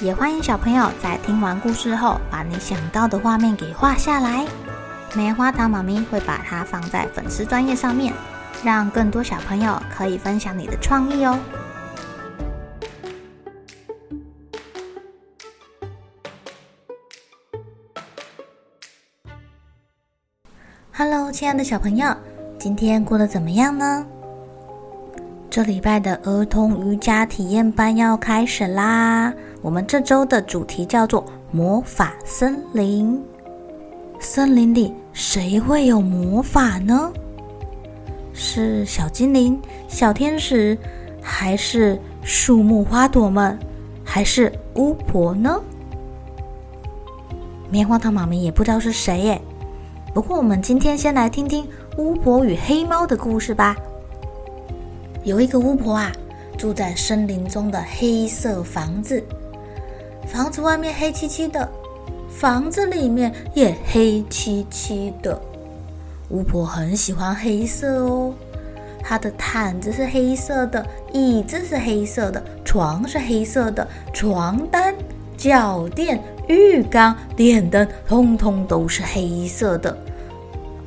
也欢迎小朋友在听完故事后，把你想到的画面给画下来。棉花糖妈咪会把它放在粉丝专页上面，让更多小朋友可以分享你的创意哦。Hello，亲爱的小朋友，今天过得怎么样呢？这礼拜的儿童瑜伽体验班要开始啦！我们这周的主题叫做魔法森林。森林里谁会有魔法呢？是小精灵、小天使，还是树木花朵们，还是巫婆呢？棉花糖妈咪也不知道是谁耶。不过我们今天先来听听巫婆与黑猫的故事吧。有一个巫婆啊，住在森林中的黑色房子。房子外面黑漆漆的，房子里面也黑漆漆的。巫婆很喜欢黑色哦，她的毯子是黑色的，椅子是黑色的，床是黑色的，床单、脚垫、浴缸、电灯，通通都是黑色的。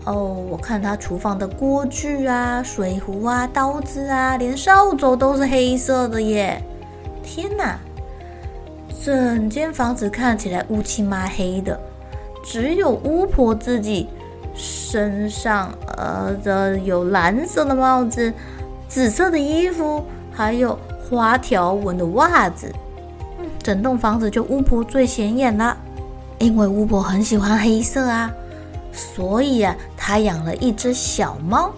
哦，我看她厨房的锅具啊、水壶啊、刀子啊，连扫帚都是黑色的耶！天哪，整间房子看起来乌漆嘛黑的，只有巫婆自己身上呃的有蓝色的帽子、紫色的衣服，还有花条纹的袜子。嗯，整栋房子就巫婆最显眼了，因为巫婆很喜欢黑色啊。所以啊，她养了一只小猫，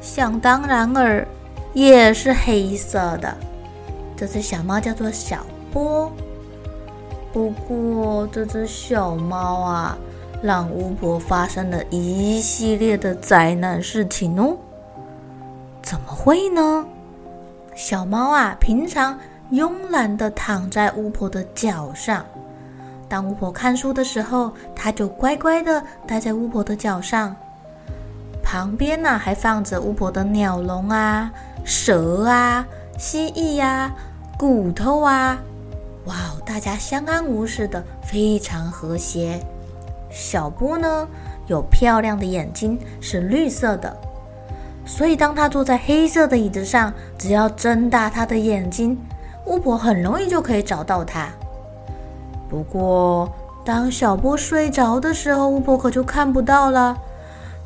想当然尔，也是黑色的。这只小猫叫做小波。不过，这只小猫啊，让巫婆发生了一系列的灾难事情哦。怎么会呢？小猫啊，平常慵懒地躺在巫婆的脚上。当巫婆看书的时候，它就乖乖地待在巫婆的脚上。旁边呢，还放着巫婆的鸟笼啊、蛇啊、蜥蜴呀、啊、骨头啊。哇哦，大家相安无事的，非常和谐。小波呢，有漂亮的眼睛，是绿色的，所以当他坐在黑色的椅子上，只要睁大他的眼睛，巫婆很容易就可以找到他。不过，当小波睡着的时候，巫婆可就看不到了。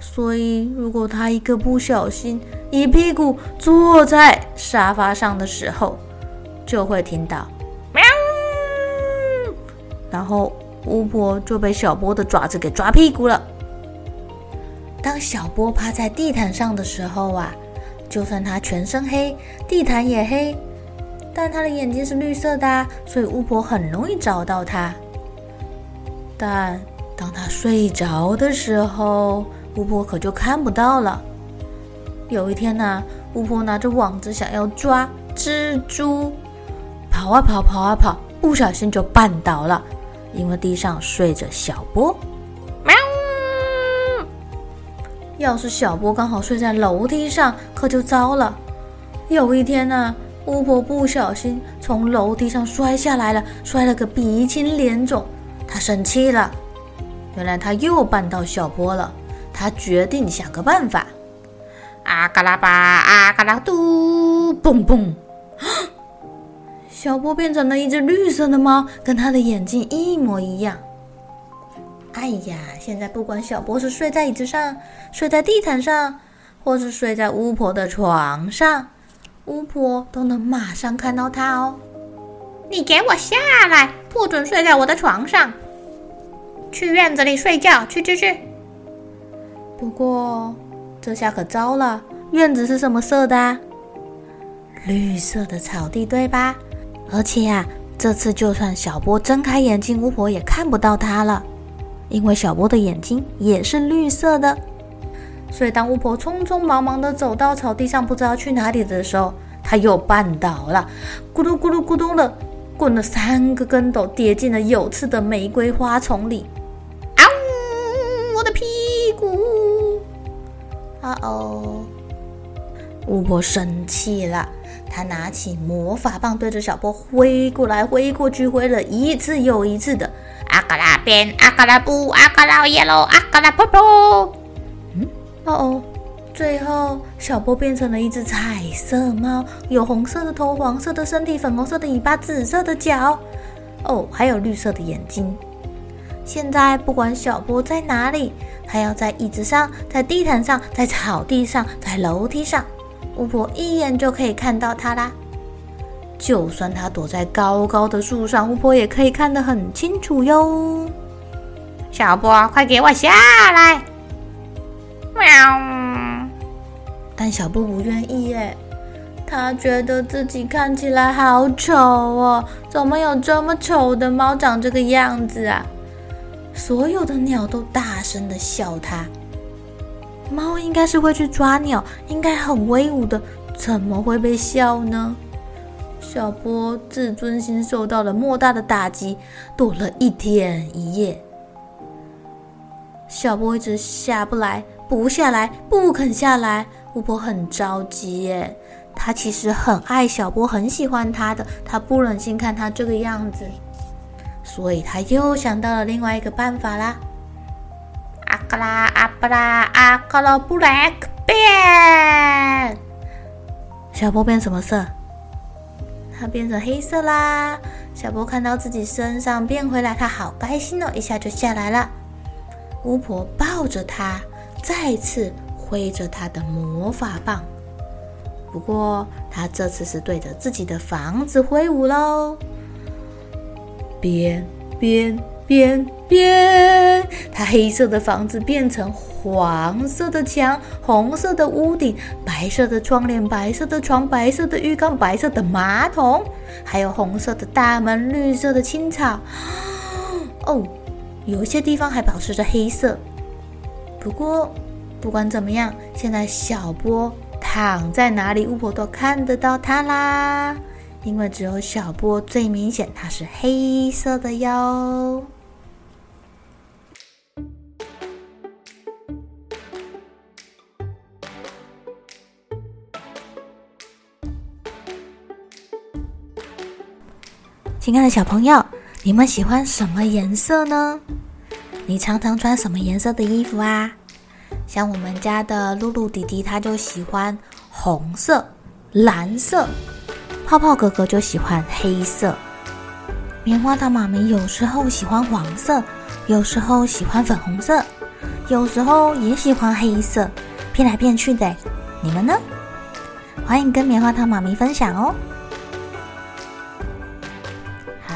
所以，如果他一个不小心，一屁股坐在沙发上的时候，就会听到，然后巫婆就被小波的爪子给抓屁股了。当小波趴在地毯上的时候啊，就算他全身黑，地毯也黑。但他的眼睛是绿色的，所以巫婆很容易找到他。但当他睡着的时候，巫婆可就看不到了。有一天呢，巫婆拿着网子想要抓蜘蛛，跑啊跑，跑啊跑，不小心就绊倒了，因为地上睡着小波。喵！要是小波刚好睡在楼梯上，可就糟了。有一天呢。巫婆不小心从楼梯上摔下来了，摔了个鼻青脸肿。她生气了，原来她又绊到小波了。她决定想个办法。啊嘎啦吧，啊嘎啦嘟，蹦蹦，小波变成了一只绿色的猫，跟它的眼睛一模一样。哎呀，现在不管小波是睡在椅子上，睡在地毯上，或是睡在巫婆的床上。巫婆都能马上看到他哦！你给我下来，不准睡在我的床上，去院子里睡觉，去去去！不过这下可糟了，院子是什么色的啊？绿色的草地，对吧？而且呀，这次就算小波睁开眼睛，巫婆也看不到他了，因为小波的眼睛也是绿色的。所以当巫婆匆匆忙忙地走到草地上，不知道去哪里的时候，他又绊倒了，咕噜咕噜咕噜的滚了三个跟斗，跌进了有刺的玫瑰花丛里。啊呜！我的屁股！啊哦！巫婆生气了，她拿起魔法棒对着小波挥过来挥过去，挥了一次又一次的。阿嘎拉变，阿嘎拉布，阿嘎拉叶喽阿嘎拉扑扑。嗯，哦哦，最后小波变成了一只彩色猫，有红色的头，黄色的身体，粉红色的尾巴，紫色的脚，哦，还有绿色的眼睛。现在不管小波在哪里，他要在椅子上，在地毯上，在草地上，在楼梯上。巫婆一眼就可以看到它啦，就算它躲在高高的树上，巫婆也可以看得很清楚哟。小波，快给我下来！喵！但小波不愿意耶，他觉得自己看起来好丑哦，怎么有这么丑的猫长这个样子啊？所有的鸟都大声的笑他。猫应该是会去抓鸟，应该很威武的，怎么会被笑呢？小波自尊心受到了莫大的打击，躲了一天一夜。小波一直下不来，不下来，不肯下来。巫婆很着急耶，她其实很爱小波，很喜欢他的，她不忍心看他这个样子，所以她又想到了另外一个办法啦。阿嘎拉阿巴拉阿嘎拉布莱克变，小波变什么色？它变成黑色啦！小波看到自己身上变回来，他好开心哦，一下就下来了。巫婆抱着他，再次挥着他的魔法棒，不过他这次是对着自己的房子挥舞喽，变变。变变，它黑色的房子变成黄色的墙，红色的屋顶，白色的窗帘，白色的床，白色的浴缸，白色的马桶，还有红色的大门，绿色的青草。哦，有些地方还保持着黑色。不过，不管怎么样，现在小波躺在哪里，巫婆都看得到他啦。因为只有小波最明显，它是黑色的哟。亲爱的小朋友，你们喜欢什么颜色呢？你常常穿什么颜色的衣服啊？像我们家的露露弟弟，他就喜欢红色、蓝色；泡泡哥哥就喜欢黑色；棉花糖妈咪有时候喜欢黄色，有时候喜欢粉红色，有时候也喜欢黑色，变来变去的。你们呢？欢迎跟棉花糖妈咪分享哦。